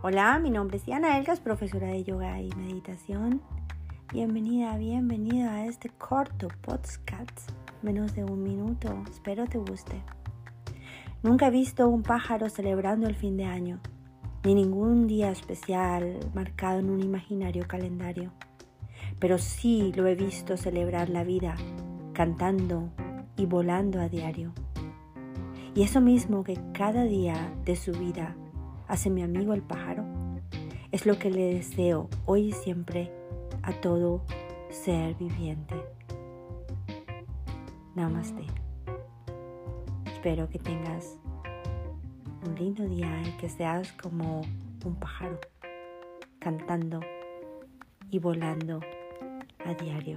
Hola, mi nombre es Diana Elgas, profesora de yoga y meditación. Bienvenida, bienvenido a este corto podcast, menos de un minuto. Espero te guste. Nunca he visto un pájaro celebrando el fin de año, ni ningún día especial marcado en un imaginario calendario. Pero sí lo he visto celebrar la vida, cantando y volando a diario. Y eso mismo que cada día de su vida hace mi amigo el pájaro. Es lo que le deseo hoy y siempre a todo ser viviente. Namaste. Espero que tengas un lindo día y que seas como un pájaro, cantando y volando a diario.